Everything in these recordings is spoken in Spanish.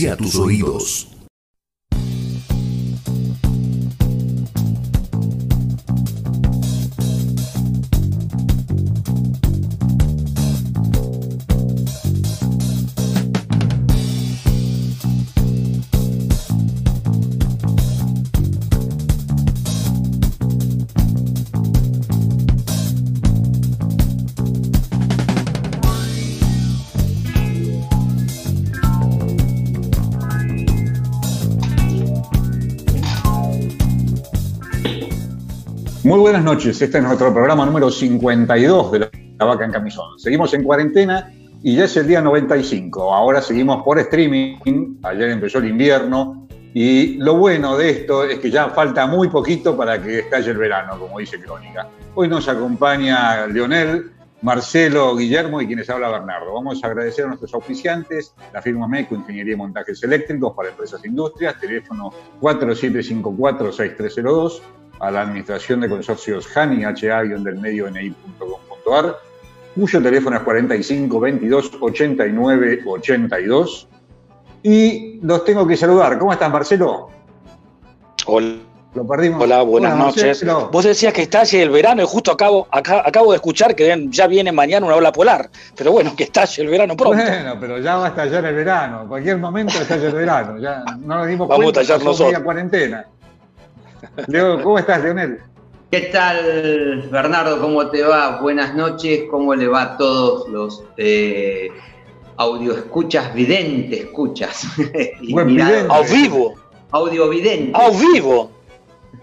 hacia tus oídos. Muy buenas noches, este es nuestro programa número 52 de La Vaca en Camisón. Seguimos en cuarentena y ya es el día 95. Ahora seguimos por streaming, ayer empezó el invierno y lo bueno de esto es que ya falta muy poquito para que estalle el verano, como dice Crónica. Hoy nos acompaña Leonel, Marcelo, Guillermo y quienes habla Bernardo. Vamos a agradecer a nuestros auspiciantes, la firma MECO Ingeniería y Montajes Eléctricos para Empresas e Industrias, teléfono 4754-6302 a la Administración de Consorcios HANI, ha-del-medio-ni.com.ar, cuyo teléfono es 45 22 89 82. Y los tengo que saludar. ¿Cómo estás, Marcelo? Hola. Lo perdimos. Hola, buenas noches. Vos decías que estalle el verano y justo acabo, acabo de escuchar que ya viene mañana una ola polar. Pero bueno, que estalle el verano pronto. Bueno, pero ya va a estallar el verano. En cualquier momento estalla el verano. Ya no nos dimos Vamos cuenta a estallar nosotros. cuarentena. Leo, ¿cómo estás, Leonel? ¿Qué tal, Bernardo? ¿Cómo te va? Buenas noches. ¿Cómo le va a todos los eh, audio escuchas, vidente escuchas? Buen vidente. ¡A vivo! Audio vidente. ¡A vivo!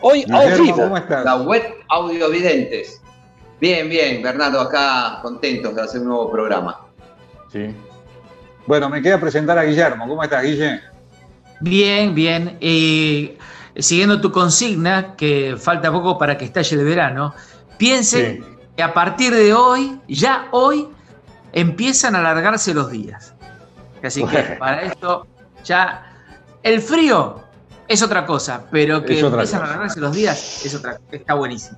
Hoy, a Guillermo, vivo. ¿cómo estás? La web audio videntes. Bien, bien, Bernardo, acá contentos de hacer un nuevo programa. Sí. Bueno, me queda presentar a Guillermo. ¿Cómo estás, Guille? Bien, bien. Y siguiendo tu consigna, que falta poco para que estalle el verano, piensen Sí. que a partir de hoy, ya hoy, empiezan a alargarse los días. Así que Bueno. para esto, ya el frío es otra cosa, pero que empiezan cosa. a alargarse los días es otra, está buenísimo.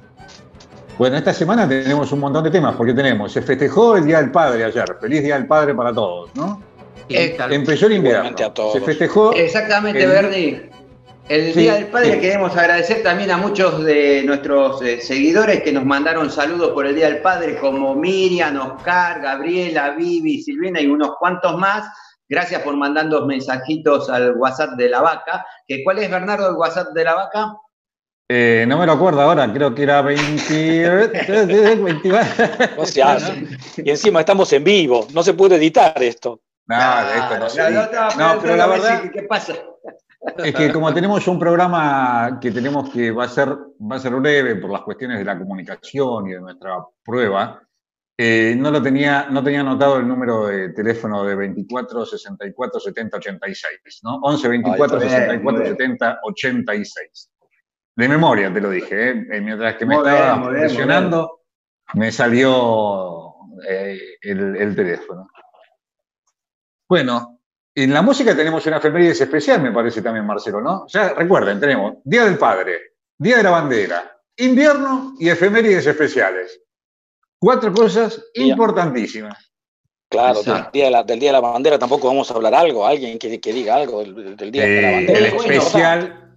Bueno, esta semana tenemos un montón de temas, porque tenemos, se festejó el Día del Padre ayer. Feliz Día del Padre para todos, ¿no? Eh, Empezó el invierno. Igualmente a todos. Se festejó. Exactamente, El- Bernie. El Sí, Día del Padre sí. queremos agradecer también a muchos de nuestros eh, seguidores que nos mandaron saludos por el Día del Padre, como Miriam, Oscar, Gabriela, Vivi, Silvina y unos cuantos más. Gracias por mandando mensajitos al WhatsApp de la vaca. Que, ¿Cuál es, Bernardo, el WhatsApp de la vaca? Eh, no me lo acuerdo ahora, creo que era 20. 21. No se hace. Y encima estamos en vivo. No se puede editar esto. No, esto no se Claro, edita. no, No, pero la a ver verdad ¿Qué pasa? Es que como tenemos un programa que tenemos que va a ser, va a ser breve por las cuestiones de la comunicación y de nuestra prueba, eh, no lo tenía, no tenía anotado el número de teléfono de 24 64 70 86, ¿no? 11 24 Ay, muy bien, 64 muy bien. 70 86. De memoria te lo dije, ¿eh? Eh, mientras que me Muy estaba bien, bien, presionando, me salió eh, el, el teléfono. Bueno, en la música tenemos una efemérides especial, me parece también, Marcelo, ¿no? Ya recuerden, tenemos Día del Padre, Día de la Bandera, invierno y efemérides especiales. Cuatro cosas importantísimas. Claro, del día, de la, del día de la bandera tampoco vamos a hablar algo. Alguien que, que diga algo del, del día de la Eh, bandera. el especial,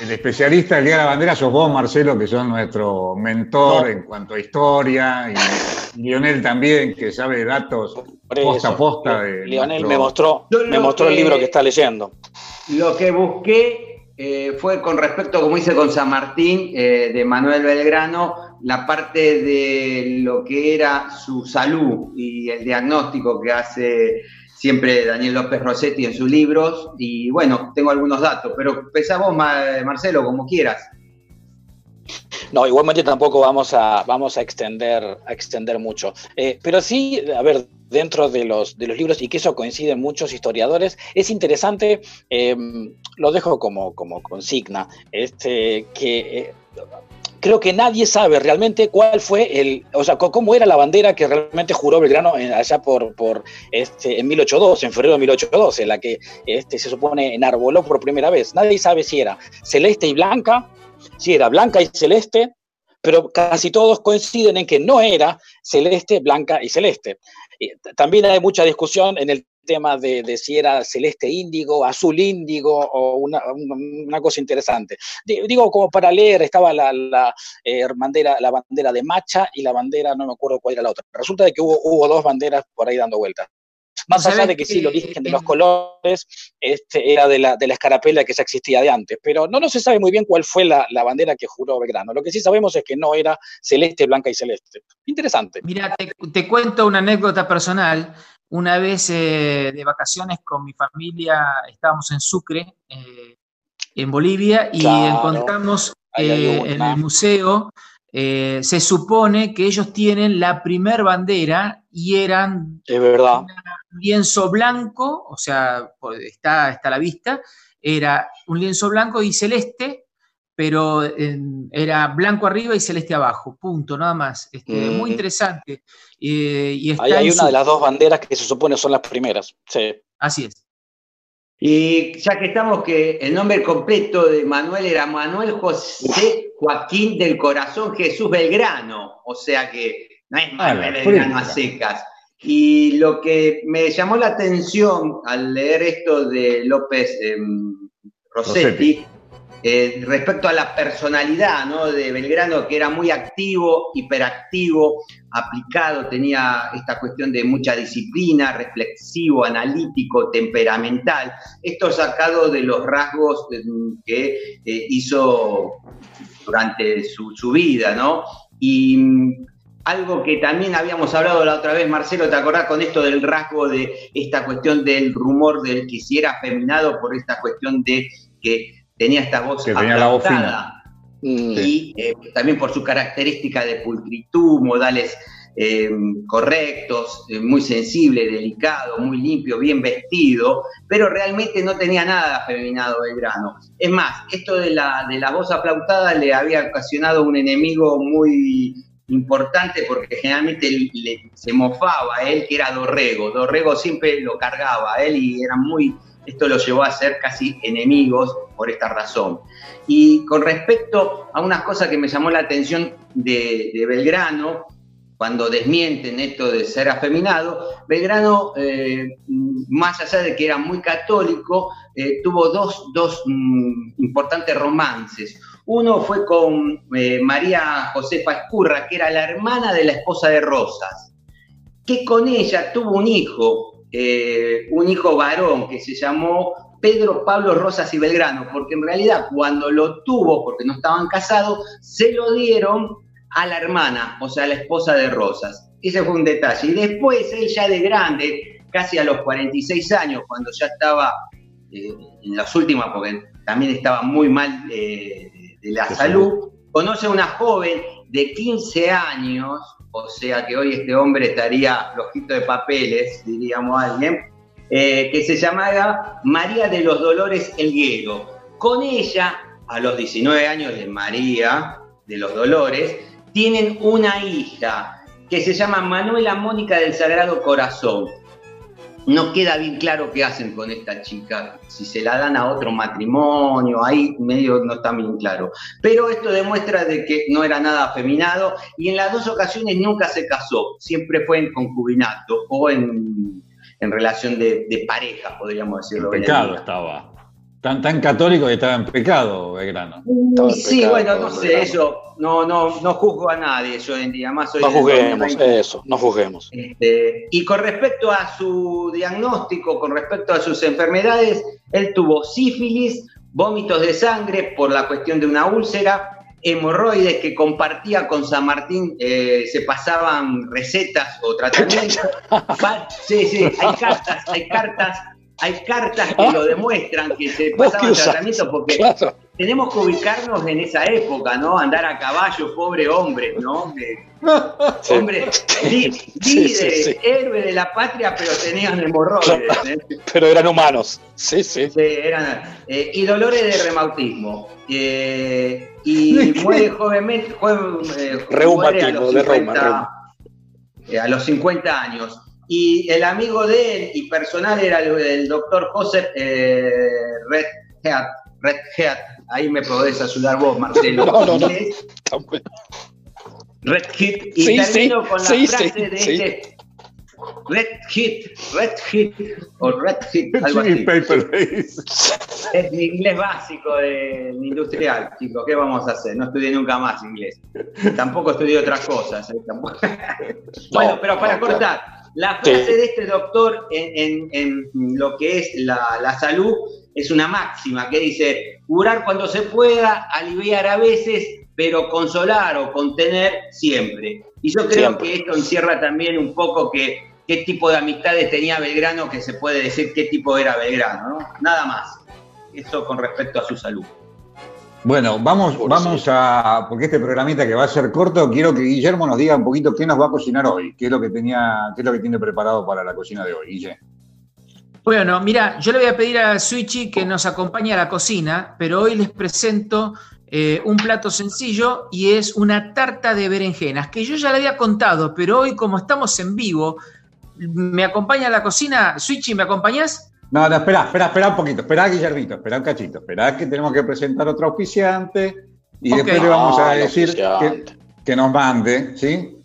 el especialista del Día de la Bandera sos vos, Marcelo, que sos nuestro mentor No. en cuanto a historia, y Lionel también, que sabe datos posta a posta de nuestro- me mostró, Yo me mostró el libro que está leyendo. Lo que busqué eh, fue con respecto, como hice con San Martín, eh, de Manuel Belgrano, la parte de lo que era su salud y el diagnóstico que hace siempre Daniel López Rossetti en sus libros. Y bueno, tengo algunos datos, pero Ma- Marcelo, como quieras. No, igualmente tampoco vamos a, vamos a, extender, extender mucho. Eh, pero sí, a ver, dentro de los, de los libros, y que eso coincide en muchos historiadores, es interesante, eh, lo dejo como, como consigna, este, que eh, creo que nadie sabe realmente cuál fue el, o sea, cómo era la bandera que realmente juró Belgrano en- allá por, por este, en 1812, en febrero de 1812, la que este, se supone enarboló por primera vez. Nadie sabe si era celeste y blanca, si era blanca y celeste, pero casi todos coinciden en que no era celeste, blanca y celeste. También hay mucha discusión en el tema de, si era celeste índigo, azul índigo o una, cosa interesante. Digo, como para leer, estaba la, la eh, bandera, la bandera de Macha y la bandera, no me acuerdo cuál era la otra. Resulta de que hubo, hubo dos banderas por ahí dando vueltas. Más allá de que sí, el origen de los colores este, era de la, de la escarapela que ya existía de antes, pero no, no se sabe muy bien cuál fue la, bandera que juró Belgrano. Lo que sí sabemos es que no era celeste, blanca y celeste. Interesante. Mira, te, cuento una anécdota personal. Una vez eh, de vacaciones con mi familia estábamos en Sucre, eh, en Bolivia, y encontramos eh, en el museo se supone que ellos tienen la primer bandera y eran es verdad. un lienzo blanco, o sea, está, está a la vista, era un lienzo blanco y celeste, pero era blanco arriba y celeste abajo, punto, nada más. Este, Muy interesante. Eh, y Ahí hay una de las dos banderas que se supone son las primeras. Sí. Así es. Y ya que estamos, que el nombre completo de Manuel era Manuel José Joaquín del Corazón Jesús Belgrano, o sea que no es Manuel Belgrano a secas. Y lo que me llamó la atención al leer esto de López em, Rossetti, eh, respecto a la personalidad de Belgrano, que era muy activo, hiperactivo, aplicado, tenía esta cuestión de mucha disciplina, reflexivo, analítico, temperamental. Esto sacado de los rasgos que eh, hizo durante su, vida, ¿no? Y mm, algo que también habíamos hablado la otra vez, Marcelo, ¿te acordás con esto del rasgo de esta cuestión del rumor del que si era afeminado por esta cuestión de que tenía esta voz que tenía la voz fina. Y eh, también por su característica de pulcritud, modales eh, correctos, eh, muy sensible, delicado, muy limpio, bien vestido, pero realmente no tenía nada afeminado grano. Es más, esto de la, de la voz aplautada le había ocasionado un enemigo muy importante porque generalmente se mofaba a él, que era Dorrego. Dorrego siempre lo cargaba a él y era muy esto lo llevó a ser casi enemigos por esta razón. Y con respecto a unas cosas que me llamó la atención de, Belgrano, cuando desmienten esto de ser afeminado, Belgrano, eh, más allá de que era muy católico, eh, tuvo dos, mm, importantes romances. Uno fue con eh, María Josefa Escurra, que era la hermana de la esposa de Rosas, que con ella tuvo un hijo, eh, un hijo varón que se llamó Pedro Pablo Rosas y Belgrano, porque en realidad cuando lo tuvo, porque no estaban casados, se lo dieron a la hermana, o sea, a la esposa de Rosas. Ese fue un detalle. Y después, él ya de grande, casi a los 46 años, cuando ya estaba eh, en las últimas, porque también estaba muy mal eh, de la salud, conoce a una joven de 15 años o sea que hoy este hombre estaría flojito de papeles, diríamos alguien, eh, que se llamaba María de los Dolores Elguero. Con ella, a los 19 años de María de los Dolores, tienen una hija que se llama Manuela Mónica del Sagrado Corazón no queda bien claro qué hacen con esta chica, si se la dan a otro matrimonio, ahí medio no está bien claro. Pero esto demuestra de que no era nada afeminado y en las dos ocasiones nunca se casó, siempre fue en concubinato o en, relación de, pareja, podríamos decirlo. En pecado estaba. Tan, tan católico que estaba en pecado, Belgrano. sí, bueno, no sé, eso no, no, no juzgo a nadie yo en día, más No juzguemos, eso, no juzguemos. Este, y con respecto a su diagnóstico, con respecto a sus enfermedades, él tuvo sífilis, vómitos de sangre por la cuestión de una úlcera, hemorroides que compartía con San Martín, eh, se pasaban recetas o tratamientos. sí, sí, hay cartas, hay cartas hay cartas que lo demuestran, que se pasaban tratamiento, porque tenemos que ubicarnos en esa época, ¿no? Andar a caballo, pobre hombre, ¿no? Hombre, líderes, héroes de la patria, pero tenían hemorroides. ¿eh? Pero eran humanos, sí, sí. sí eran, eh, y dolores de reumatismo. Eh, y muere jovenmente, Reumatismo, de Roma, a los 50 años. Y el amigo de él y personal era el, doctor Joseph eh, Redhead. Ahí me podés ayudar vos, Marcelo. No, no, no. Redhead. Y termino con la frase de este Red Hit, Red Hit o Red Hit, algo así. Paper es mi inglés básico del industrial, chicos. ¿Qué vamos a hacer? No estudié nunca más inglés. Tampoco estudié otras cosas. ¿eh? bueno, pero para cortar, la frase de este doctor en, lo que es la, salud es una máxima que dice, curar cuando se pueda, aliviar a veces, pero consolar o contener siempre. Y yo creo que esto encierra también un poco que qué tipo de amistades tenía Belgrano, que se puede decir qué tipo era Belgrano, ¿no? Nada más. Eso con respecto a su salud. Bueno, vamos, vamos a, porque este programita que va a ser corto, quiero que Guillermo nos diga un poquito qué nos va a cocinar hoy, qué es lo que tenía, qué es lo que tiene preparado para la cocina de hoy, Guille. Bueno, mira, yo le voy a pedir a Suichi que nos acompañe a la cocina, pero hoy les presento eh, un plato sencillo y es una tarta de berenjenas, que yo ya le había contado, pero hoy como estamos en vivo, ¿me acompaña a la cocina? Suichi, ¿me acompañas? No, no, espera, espera, espera un poquito, espera, Guillermito, espera un cachito, espera que tenemos que presentar otro auspiciante y después le vamos a decir que, nos mande, ¿sí?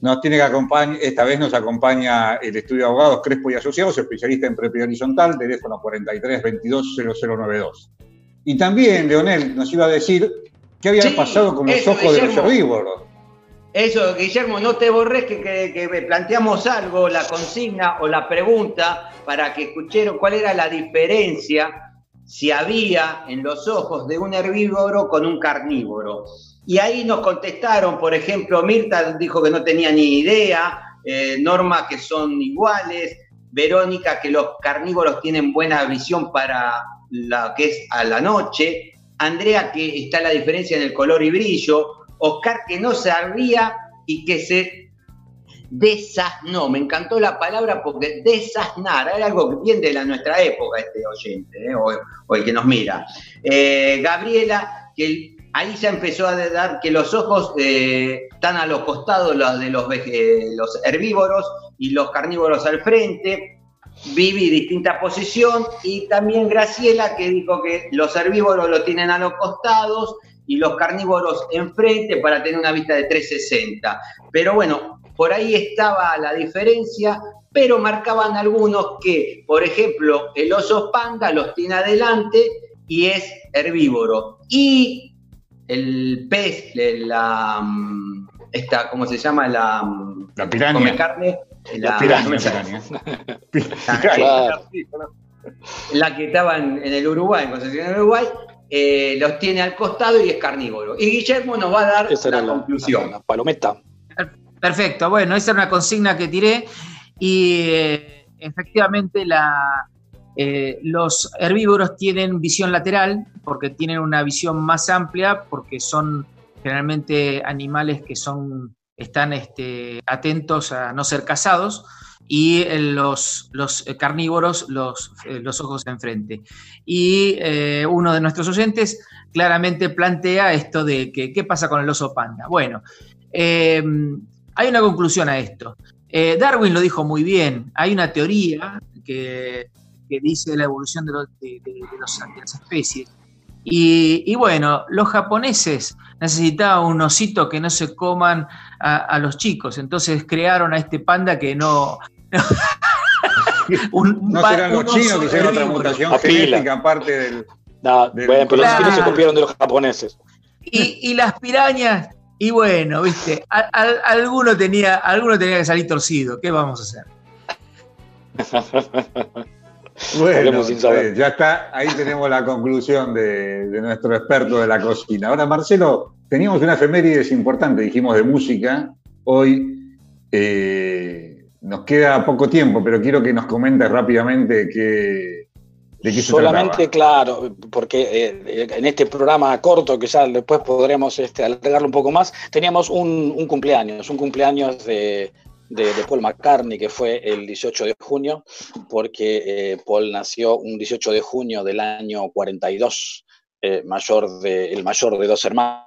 Nos tiene que acompañar, esta vez nos acompaña el estudio de abogados Crespo y Asociados, especialista en prepe horizontal, teléfono 43 22 0092. Y también, Leonel, nos iba a decir qué había pasado con los ojos de los herbívoros. Eso, Guillermo, no te borres que, que, planteamos algo, la consigna o la pregunta, para que escucharon cuál era la diferencia si había en los ojos de un herbívoro con un carnívoro. Y ahí nos contestaron, por ejemplo, Mirta dijo que no tenía ni idea, eh, Norma que son iguales, Verónica que los carnívoros tienen buena visión para la que es a la noche, Andrea que está la diferencia en el color y brillo, Oscar que no sabía y que se desasnó. Me encantó la palabra porque desasnar era algo bien de la nuestra época, este oyente, ¿eh? o, el que nos mira. Eh, Gabriela, que ahí ya empezó a dar que los ojos eh, están a los costados los de los, los herbívoros y los carnívoros al frente. Vivi distinta posición y también Graciela que dijo que los herbívoros lo tienen a los costados y los carnívoros enfrente para tener una vista de 360. Pero bueno, por ahí estaba la diferencia, pero marcaban algunos que, por ejemplo, el oso panda los tiene adelante y es herbívoro. Y el pez, la, mm, esta, ¿cómo se llama? La, mm, la piraña. carne. La, piraña. La, que estaba en, el Uruguay, en Concepción del Uruguay, eh, los tiene al costado y es carnívoro. Y Guillermo nos va a dar esa la, conclusión. La, palometa. Perfecto, bueno, esa es una consigna que tiré y eh, efectivamente la, eh, los herbívoros tienen visión lateral porque tienen una visión más amplia porque son generalmente animales que son, están este, atentos a no ser cazados y los, los carnívoros los, eh, los ojos enfrente. Y eh, uno de nuestros oyentes claramente plantea esto de que qué pasa con el oso panda. Bueno, em, hay una conclusión a esto. Eh, Darwin lo dijo muy bien, hay una teoría que, dice la evolución de, las especies. Y, bueno, los japoneses necesitaban un osito que no se coman a, los chicos, entonces crearon a este panda que no, no serán los chinos que hicieron otra mutación genética aparte del. No, bueno, pero los chinos se copiaron de los japoneses. Y, las pirañas, y bueno, viste, alguno, tenía, alguno tenía que salir torcido. ¿Qué vamos a hacer? Bueno, eh, ya está, ahí tenemos la conclusión de, de, nuestro experto de la cocina. Ahora, Marcelo, teníamos una efemérides importante, dijimos de música. Hoy eh, nos queda poco tiempo, pero quiero que nos comentes rápidamente qué, de qué Solamente, claro, porque eh, en este programa corto, que ya después podremos este, alargarlo un poco más, teníamos un, cumpleaños, un cumpleaños de, Paul McCartney, que fue el 18 de junio, porque eh, Paul nació un 18 de junio del año 42, eh, mayor de, el mayor de dos hermanos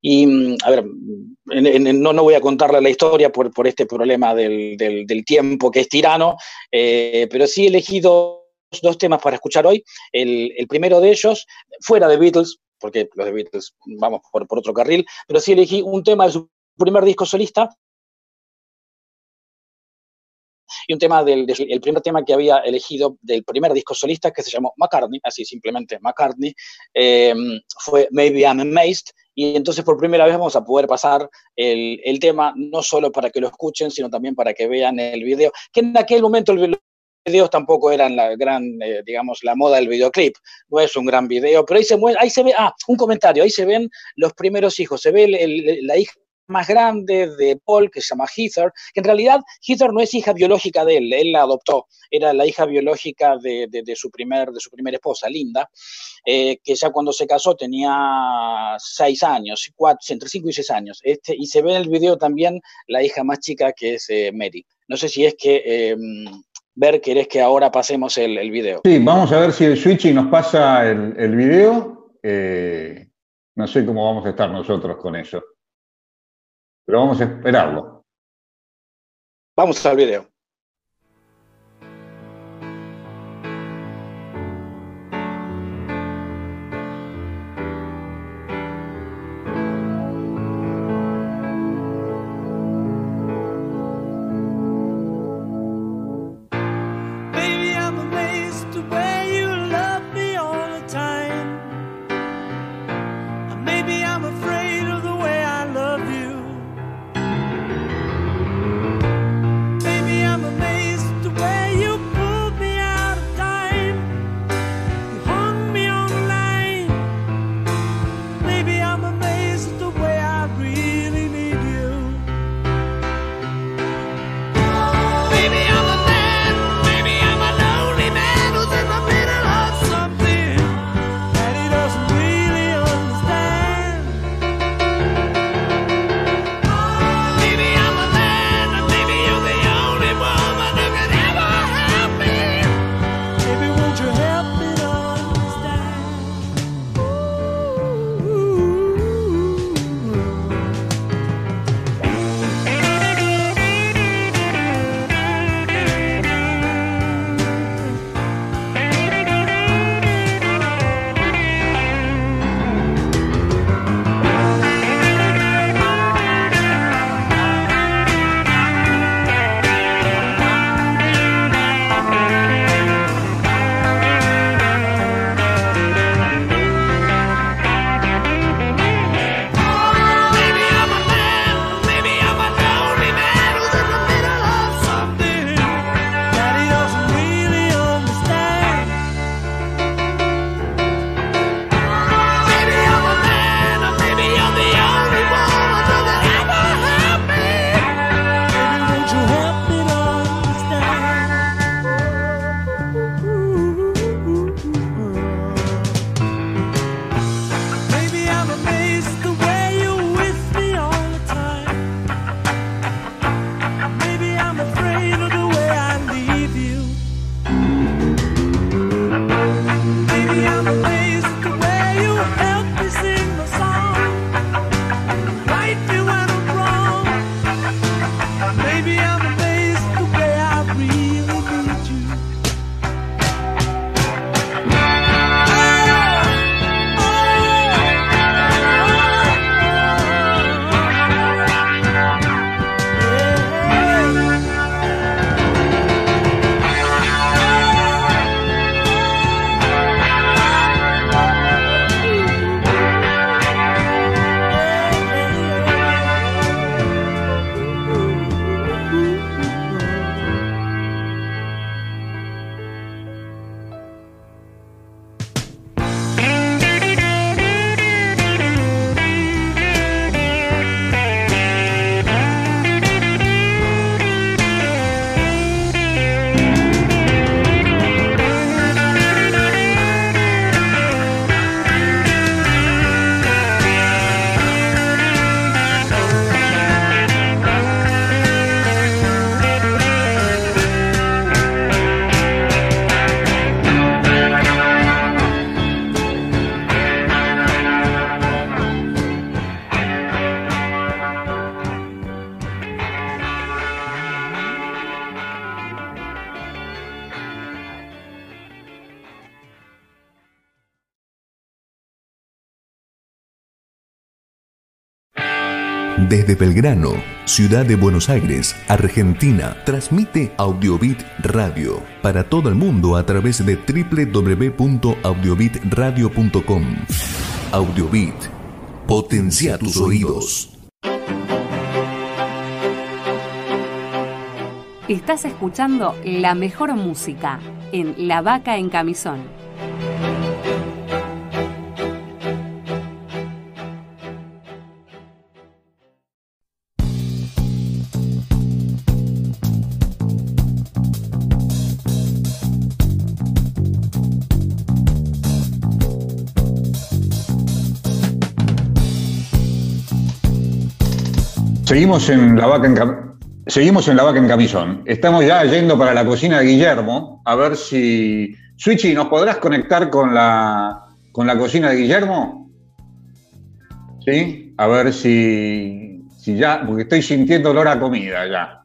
y, mm, a ver, no, no voy a contarle la historia por, por este problema del, del, tiempo que es tirano, eh, pero sí he elegido dos temas para escuchar hoy. El, el, primero de ellos, fuera de Beatles, porque los de Beatles vamos por, por otro carril, pero sí elegí un tema de su primer disco solista, y un tema del, el primer tema que había elegido del primer disco solista que se llamó McCartney, así simplemente McCartney, eh, fue Maybe I'm Amazed, y entonces por primera vez vamos a poder pasar el, el, tema, no solo para que lo escuchen, sino también para que vean el video, que en aquel momento el, videos tampoco eran la gran, eh, digamos, la moda del videoclip. No es un gran video, pero ahí se, ahí se ve, ah, un comentario, ahí se ven los primeros hijos, se ve la hija más grande de Paul, que se llama Heather, que en realidad Heather no es hija biológica de él, él la adoptó, era la hija biológica de, de, su, primer, de su primera esposa, Linda, eh, que ya cuando se casó tenía seis años, cuatro, entre cinco y seis años, este, y se ve en el video también la hija más chica que es eh, Mary. No sé si es que... Em, ver, ¿querés que ahora pasemos el, el, video? Sí, vamos a ver si el switching nos pasa el, el video. Eh, no sé cómo vamos a estar nosotros con eso. Pero vamos a esperarlo. Vamos al video. Desde Belgrano, ciudad de Buenos Aires, Argentina, transmite Audiobit Radio para todo el mundo a través de www.audiobitradio.com. Audiobit, potencia tus oídos. Estás escuchando la mejor música en La Vaca en Camisón. Seguimos en la vaca en Seguimos en la vaca en camisón. Estamos ya yendo para la cocina de Guillermo. A ver si. Switchy, ¿nos podrás conectar con la, con la cocina de Guillermo? ¿Sí? A ver si, si ya. Porque estoy sintiendo olor a comida ya.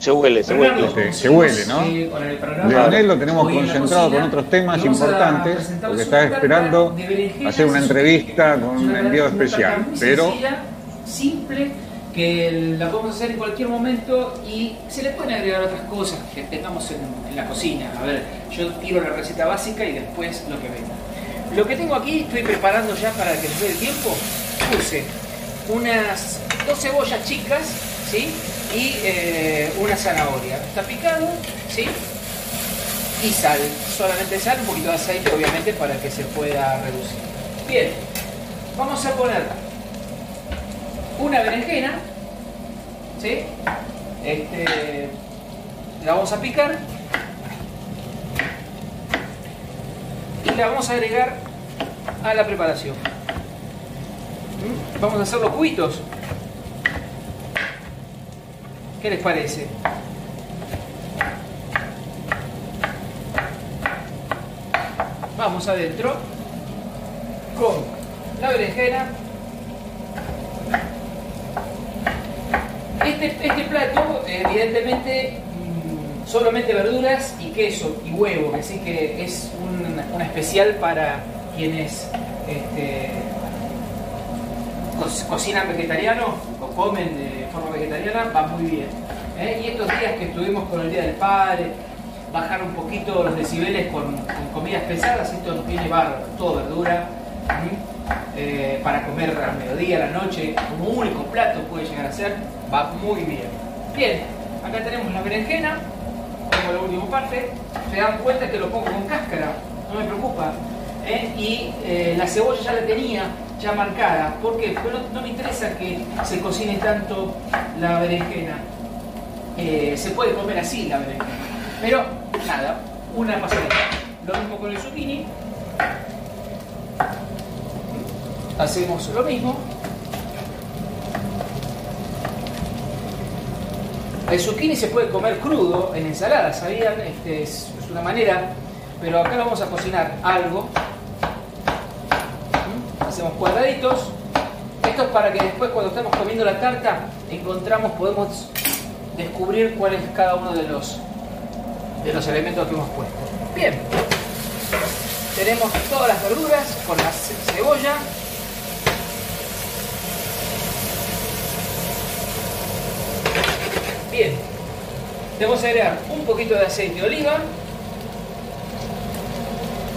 Se huele, se huele. se huele, ¿no? Leonel lo tenemos concentrado con otros temas importantes, porque está esperando hacer una entrevista con un enviado especial. Pero simple que la podemos hacer en cualquier momento y se le pueden agregar otras cosas que tengamos en, la cocina. A ver, yo tiro la receta básica y después lo que venga. Lo que tengo aquí, estoy preparando ya para que dé el tiempo, puse unas dos cebollas chicas, ¿sí? Y eh, una zanahoria. Está picado, ¿sí? Y sal, solamente sal, un poquito de aceite obviamente para que se pueda reducir. Bien, vamos a poner una berenjena, ¿sí? Este, la vamos a picar y la vamos a agregar a la preparación. ¿Mm? Vamos a hacer los cubitos. ¿Qué les parece? Vamos adentro con la berenjena Este, este, plato, evidentemente, mm, solamente verduras y queso y huevo, así que es un, especial para quienes este, cocinan vegetariano o comen de forma vegetariana, va muy bien. ¿eh? Y estos días que estuvimos con el Día del Padre, bajar un poquito los decibeles con, comidas pesadas, esto nos viene bárbaro, todo verdura. Eh, para comer al mediodía, a la noche, como único plato puede llegar a ser, va muy bien. Bien, acá tenemos la berenjena, como la última parte, se dan cuenta que lo pongo con cáscara, no me preocupa. ¿eh? Y eh, la cebolla ya la tenía ya marcada, ¿por qué? Porque no, me interesa que se cocine tanto la berenjena. se puede comer así la berenjena. Pero nada, una pasadita. Lo mismo con el zucchini hacemos lo mismo. El zucchini se puede comer crudo en ensalada, ¿sabían? Este es, una manera, pero acá vamos a cocinar algo. ¿Mm? Hacemos cuadraditos. Esto es para que después cuando estamos comiendo la tarta encontramos, podemos descubrir cuál es cada uno de los, de los elementos que hemos puesto. Bien, tenemos todas las verduras con la cebolla, Bien, a agregar un poquito de aceite de oliva,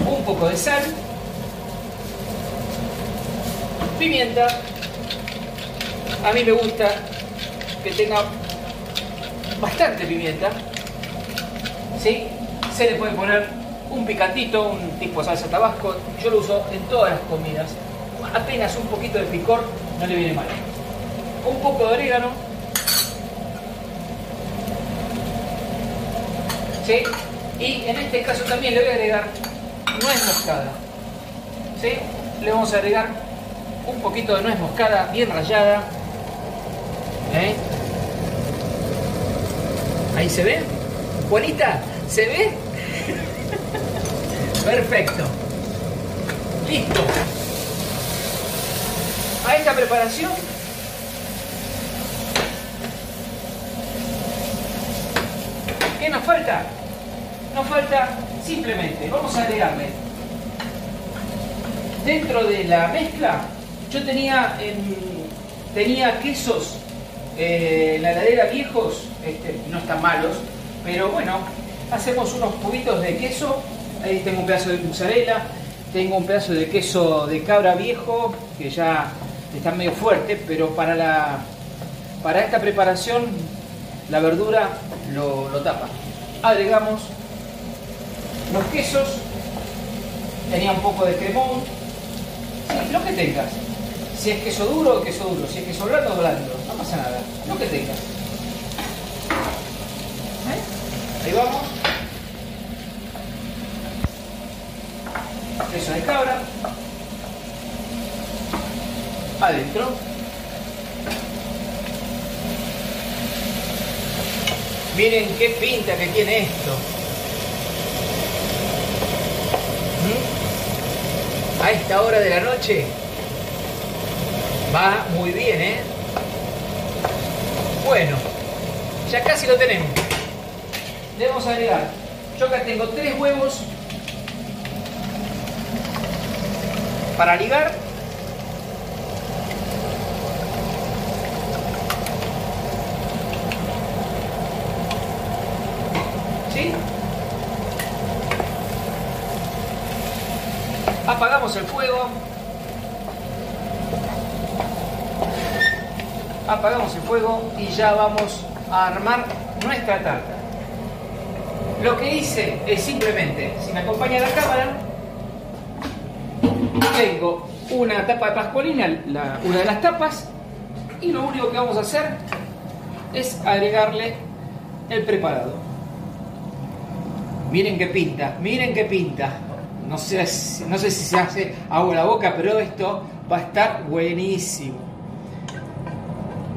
un poco de sal, pimienta, a mí me gusta que tenga bastante pimienta, ¿sí? Se le puede poner un picantito, un tipo de salsa tabasco, yo lo uso en todas las comidas, apenas un poquito de picor no le viene mal. Un poco de orégano, Y en este caso también le voy a agregar nuez moscada. ¿sí? Le vamos a agregar un poquito de nuez moscada bien rallada. ¿eh? Ahí se ve. Juanita, ¿se ve? Perfecto. Listo. A esta preparación ¿Qué nos falta? Nos falta simplemente, vamos a agregarle dentro de la mezcla, yo tenía en, tenía quesos eh, en la heladera viejos, este, no están malos, pero bueno, hacemos unos cubitos de queso. Ahí tengo un pedazo de mozzarella, tengo un pedazo de queso de cabra viejo, que ya está medio fuerte, pero para, la, para esta preparación la verdura lo, tapa. Agregamos los quesos, tenía un poco de cremón, lo que tengas. Si es queso duro, queso duro. Si es queso blando, blando. No pasa nada. Lo que tengas. ¿Eh? Ahí vamos. Queso de cabra. Adentro. Miren qué pinta que tiene esto. A esta hora de la noche va muy bien, ¿eh? Bueno, ya casi lo tenemos. Debemos agregar. Yo acá tengo tres huevos para ligar ¿Sí? Apagamos el fuego. Apagamos el fuego y ya vamos a armar nuestra tarta. Lo que hice es simplemente, si me acompaña la cámara, tengo una tapa de pascualina, una de las tapas, y lo único que vamos a hacer es agregarle el preparado. Miren qué pinta, miren qué pinta. No sé, no sé si se hace agua la boca, pero esto va a estar buenísimo.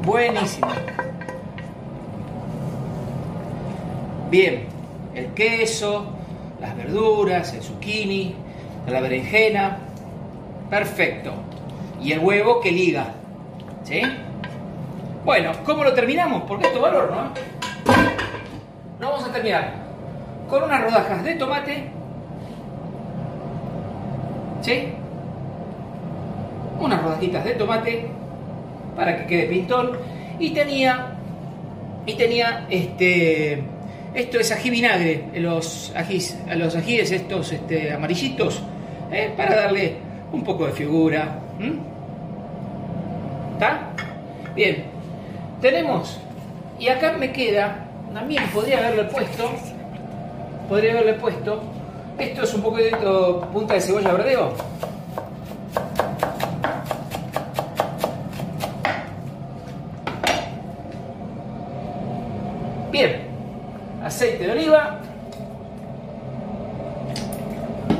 Buenísimo. Bien, el queso, las verduras, el zucchini, la berenjena, Perfecto. Y el huevo que liga. ¿Sí? Bueno, ¿cómo lo terminamos? Porque esto va al horno. Lo vamos a terminar con unas rodajas de tomate. Unas rodajitas de tomate para que quede pintón. Y tenía. Y tenía este. Esto es ají vinagre, los ajís, los ajíes estos este, amarillitos, ¿eh? para darle un poco de figura. ¿Está? Bien. Tenemos, y acá me queda, también podría haberle puesto, podría haberle puesto, esto es un poquito punta de cebolla verdeo. Bien, aceite de oliva,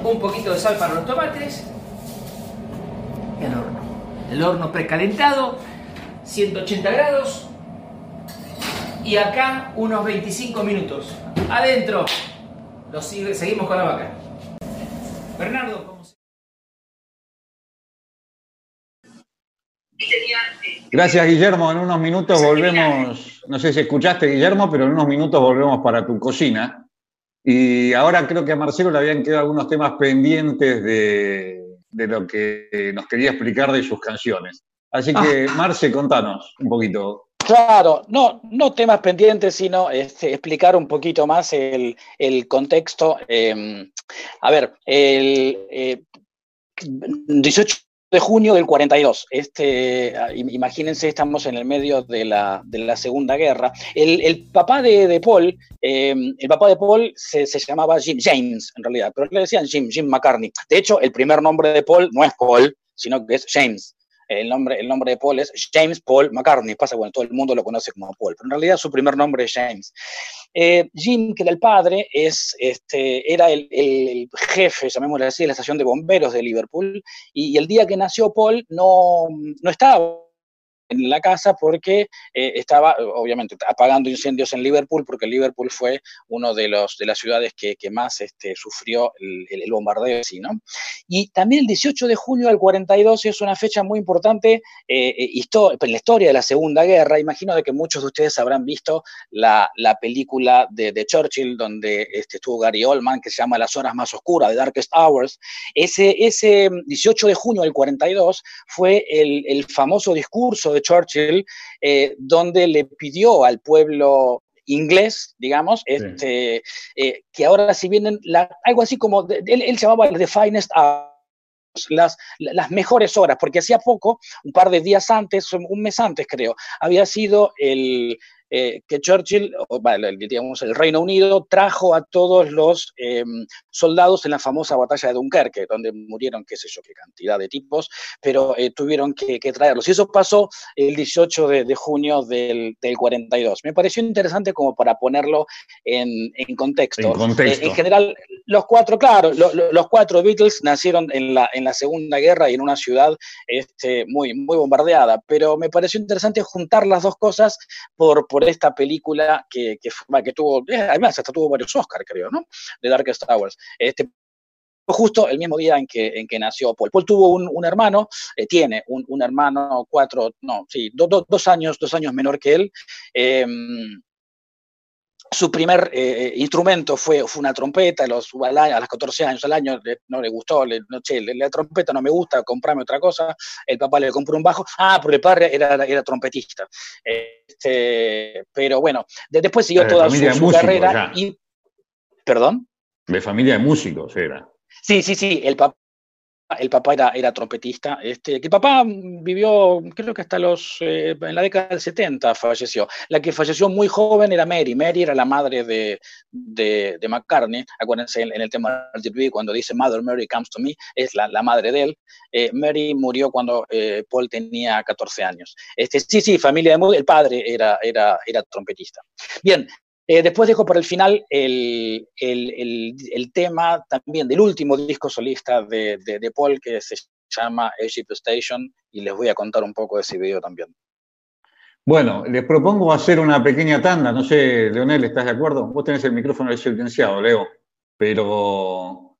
un poquito de sal para los tomates, el horno. El horno precalentado, 180 grados. Y acá unos 25 minutos. Adentro. Lo sigue, seguimos con la vaca. Bernardo, ¿cómo se... Gracias, Guillermo. En unos minutos volvemos. No sé si escuchaste, Guillermo, pero en unos minutos volvemos para tu cocina. Y ahora creo que a Marcelo le habían quedado algunos temas pendientes de, de lo que nos quería explicar de sus canciones. Así que, ah. Marce, contanos un poquito. Claro, no, no temas pendientes, sino este, explicar un poquito más el, contexto. Em, a ver, el 18 eh, de junio del 42. Este, imagínense, estamos en el medio de la, Segunda Guerra. El, papá de, Paul, em, el papá de Paul se, llamaba Jim James, en realidad, pero le decían Jim, Jim McCartney. De hecho, el primer nombre de Paul no es Paul, sino que es James. El nombre, el nombre de Paul es James Paul McCartney. Pasa, bueno, todo el mundo lo conoce como Paul, pero en realidad su primer nombre es James. Eh, Jim, que era el padre, es, este, era el, jefe, llamémosle así, de la estación de bomberos de Liverpool, y, el día que nació Paul no, no estaba en la casa porque eh, estaba, obviamente, apagando incendios en Liverpool, porque Liverpool fue uno de, los, de las ciudades que, más este, sufrió el, bombardeo, ¿sí, ¿no? Y también el 18 de junio del 42 es una fecha muy importante eh, eh, en la historia de la Segunda Guerra. Imagino de que muchos de ustedes habrán visto la, película de, Churchill, donde este, estuvo Gary Oldman, que se llama Las Horas Más Oscuras, The Darkest Hours. Ese, ese 18 de junio del 42 fue el, el famoso discurso de Churchill, eh, donde le pidió al pueblo inglés, digamos, este, eh, que ahora si vienen, algo así como, él, él, se llamaba The Finest las, las mejores horas, porque hacía poco, un par de días antes, un mes antes creo, había sido el, eh, que Churchill, digamos, el Reino Unido, trajo a todos los em, soldados en la famosa batalla de Dunkerque, donde murieron, qué sé yo, qué cantidad de tipos, pero eh, tuvieron que, traerlos. Y eso pasó el 18 de, junio del, 42. Me pareció interesante como para ponerlo en, contexto. En, en general, los cuatro, claro, los cuatro Beatles nacieron en la, en la Segunda Guerra y en una ciudad este, muy, muy bombardeada, pero me pareció interesante juntar las dos cosas por por esta película que, que, tuvo, además hasta tuvo varios Oscars, creo, ¿no? De Darkest Towers. Este, justo el mismo día en que, en que nació Paul. Paul tuvo un, hermano, eh, tiene un, hermano cuatro, no, sí, dos años, dos años menor que él. Em, su primer eh, instrumento fue, fue, una trompeta a los, a los 14 años al año, no le gustó, le, no, che, la trompeta no me gusta, comprame otra cosa, el papá le compró un bajo, ah, porque el padre era, era trompetista. Este, pero bueno, después siguió toda su, carrera y... ¿Perdón? De familia de músicos era. Sí, sí, sí, el papá el papá era, era trompetista, este, que el papá vivió, creo que hasta los, eh, en la década del 70 falleció. La que falleció muy joven era Mary. Mary era la madre de, de, McCartney. Acuérdense en, el tema del cuando dice Mother Mary comes to me, es la, la madre de él. Eh, Mary murió cuando eh, Paul tenía 14 años. Este, sí, sí, familia de el padre era, era, era trompetista. Bien, eh, después dejo para el final el, tema también del último disco solista de, Paul que se llama Egypt Station y les voy a contar un poco de ese video también. Bueno, les propongo hacer una pequeña tanda. No sé, Leonel, ¿estás de acuerdo? Vos tenés el micrófono silenciado, Leo, pero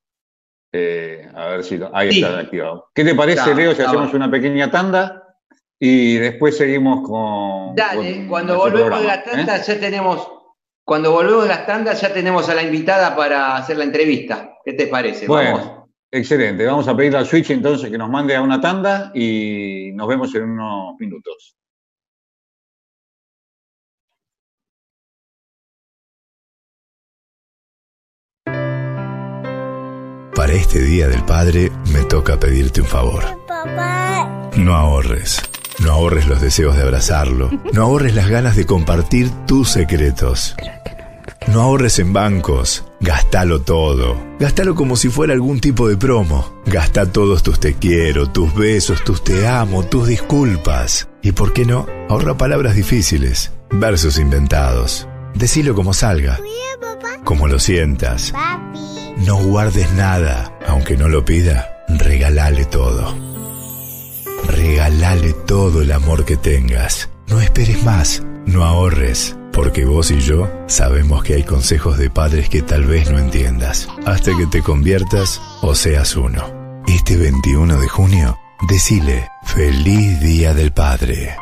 eh, a ver si ahí está activado. ¿Qué te parece, Leo, si hacemos una pequeña tanda y después seguimos con. Dale, cuando volvemos de la tanda ¿eh? ya tenemos cuando volvemos de las tandas ya tenemos a la invitada para hacer la entrevista. ¿Qué te parece? Bueno, excelente. Vamos a pedirle al Switch entonces que nos mande a una tanda y nos vemos en unos minutos. Para este Día del Padre me toca pedirte un favor. No ahorres. No ahorres los deseos de abrazarlo. No ahorres las ganas de compartir tus secretos. No ahorres en bancos. Gastalo todo. Gastalo como si fuera algún tipo de promo. Gasta todos tus te quiero, tus besos, tus te amo, tus disculpas. Y por qué no, ahorra palabras difíciles, versos inventados. Decilo como salga. Como lo sientas. No guardes nada, aunque no lo pida. Regalale todo. Regalale todo el amor que tengas. No esperes más, no ahorres, porque vos y yo sabemos que hay consejos de padres que tal vez no entiendas, hasta que te conviertas o seas uno. Este 21 de junio, decile Feliz Día del Padre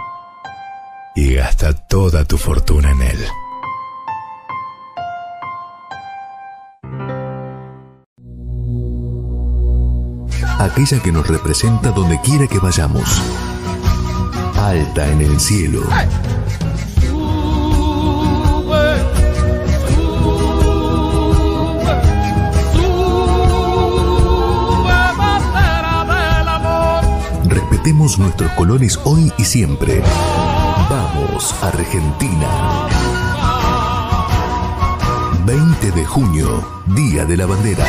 y gasta toda tu fortuna en él. Aquella que nos representa donde quiera que vayamos. Alta en el cielo. Respetemos nuestros colores hoy y siempre. Vamos, Argentina. 20 de junio, Día de la Bandera.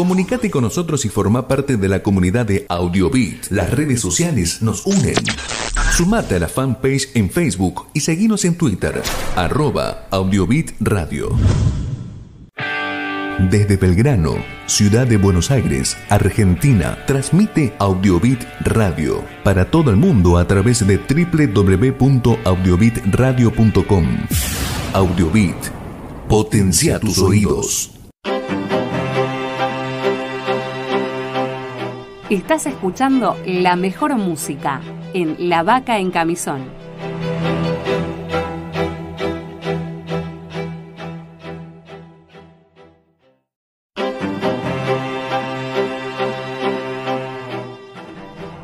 Comunicate con nosotros y forma parte de la comunidad de AudioBeat. Las redes sociales nos unen. Sumate a la fanpage en Facebook y seguinos en Twitter, arroba AudioBeat Radio. Desde Belgrano, ciudad de Buenos Aires, Argentina, transmite AudioBeat Radio para todo el mundo a través de www.audiobitradio.com. AudioBeat. Potencia tus oídos. Estás escuchando la mejor música en La Vaca en Camisón.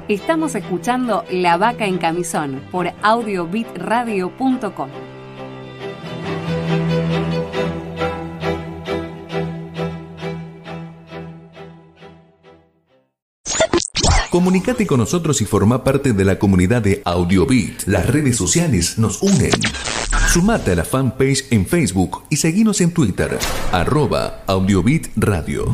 Estamos escuchando La Vaca en Camisón por audiobitradio.com. Comunicate con nosotros y forma parte de la comunidad de Audiobit. Las redes sociales nos unen. Sumate a la fanpage en Facebook y seguinos en Twitter, arroba Audiobit Radio.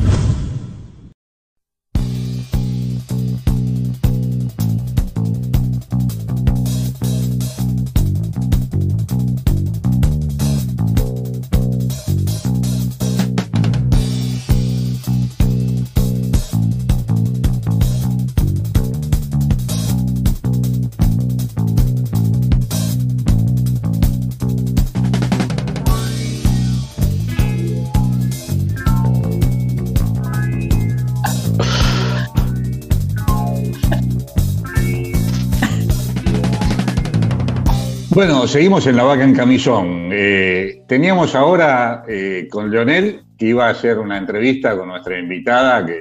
Bueno, seguimos en la vaca en camisón. Eh, teníamos ahora eh, con Leonel que iba a hacer una entrevista con nuestra invitada que,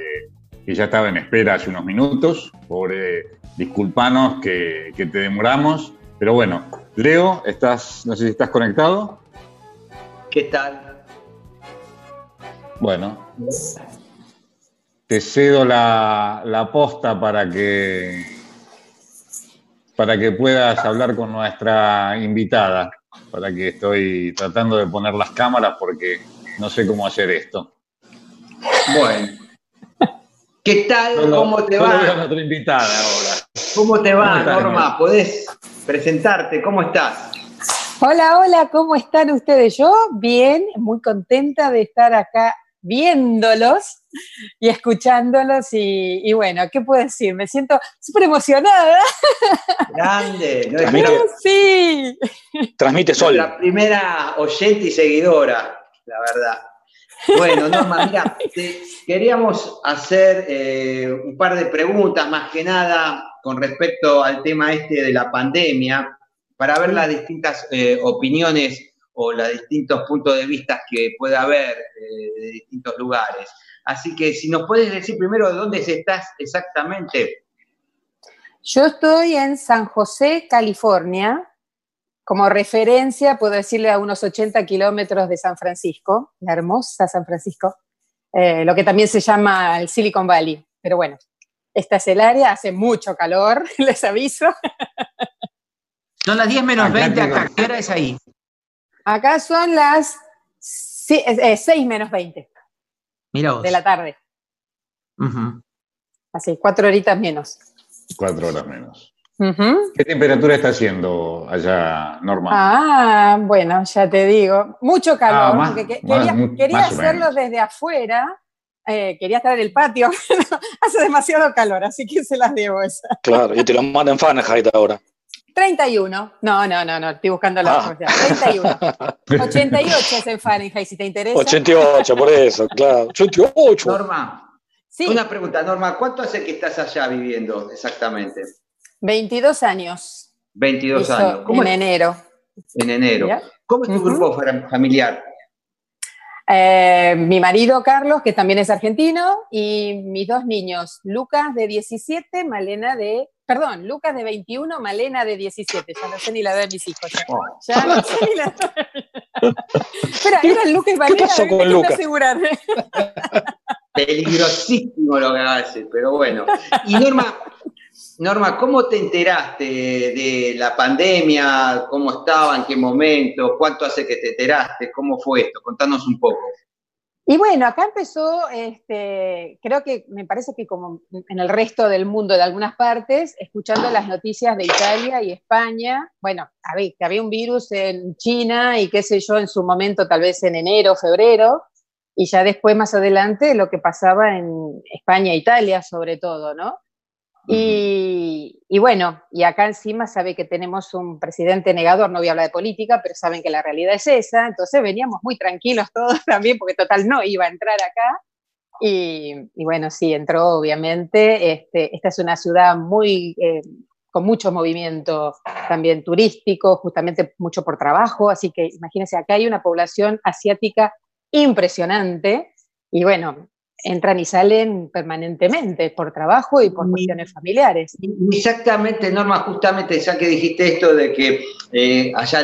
ya estaba en espera hace unos minutos. Por disculpanos que, te demoramos. Pero bueno, Leo, estás, no sé si estás conectado. ¿Qué tal? Bueno, te cedo la, la posta para que para que puedas hablar con nuestra invitada, para que estoy tratando de poner las cámaras porque no sé cómo hacer esto. Bueno. ¿Qué tal? ¿Cómo te va? a nuestra invitada ahora. ¿Cómo te va, Norma? ¿Podés presentarte? ¿Cómo estás? Hola, hola, ¿cómo están ustedes? Yo bien, muy contenta de estar acá viéndolos y escuchándolos y, bueno, ¿qué puedo decir? Me siento súper emocionada. Grande, ¿no? Transmite, sí. Transmite sol. La primera oyente y seguidora, la verdad. Bueno, Norma, mira, queríamos hacer eh, un par de preguntas, más que nada con respecto al tema este de la pandemia, para ver las distintas eh, opiniones o los distintos puntos de vista que puede haber eh, de distintos lugares. Así que si nos puedes decir primero de dónde estás exactamente. Yo estoy en San José, California. Como referencia, puedo decirle a unos 80 kilómetros de San Francisco, la hermosa San Francisco, eh, lo que también se llama el Silicon Valley. Pero bueno, esta es el área, hace mucho calor, les aviso. Son las 10 menos 20 acá, ¿qué hora es ahí? Acá son las 6 menos 20. Mira vos. De la tarde. Así, cuatro horitas menos. Cuatro horas menos. ¿Qué temperatura está haciendo allá, Norma? Ah, bueno, ya te digo. Mucho calor, ah, quería, hacerlo desde afuera, eh, quería estar en el patio, hace demasiado calor, así que se las debo esa. Claro, y te lo mandan Fahrenheit ahora. 31. No, no, no, no, estoy buscando la ah. 31. 88 es en Fahrenheit, si te interesa. 88, por eso, claro. 88. Norma, sí. una pregunta, Norma, ¿cuánto hace que estás allá viviendo exactamente? 22 años. 22 años. en enero. En enero. ¿Cómo es tu grupo familiar? Eh, mi marido Carlos, que también es argentino, y mis dos niños, Lucas de 17, Malena de Perdón, Lucas de 21, Malena de 17. Ya no sé ni la edad de mis hijos. Ya, no sé ni la edad. Espera, eran Lucas y Malena. ¿Qué pasó con Lucas? Peligrosísimo lo que hace, pero bueno. Y Norma, Norma, ¿cómo te enteraste de la pandemia? ¿Cómo estaba? ¿En qué momento? ¿Cuánto hace que te enteraste? ¿Cómo fue esto? Contanos un poco. Y bueno, acá empezó, este, creo que me parece que como en el resto del mundo, de algunas partes, escuchando las noticias de Italia y España, bueno, que había un virus en China y qué sé yo, en su momento, tal vez en enero, febrero, y ya después, más adelante, lo que pasaba en España e Italia, sobre todo, ¿no? Y, bueno, y acá encima sabe que tenemos un presidente negador, no voy a hablar de política, pero saben que la realidad es esa, entonces veníamos muy tranquilos todos también, porque total no iba a entrar acá. Y, bueno, sí, entró obviamente. Este, esta es una ciudad muy, eh, con mucho movimiento también turístico, justamente mucho por trabajo, así que imagínense, acá hay una población asiática impresionante. Y bueno, entran y salen permanentemente por trabajo y por cuestiones familiares. Exactamente, Norma, justamente ya que dijiste esto de que eh, allá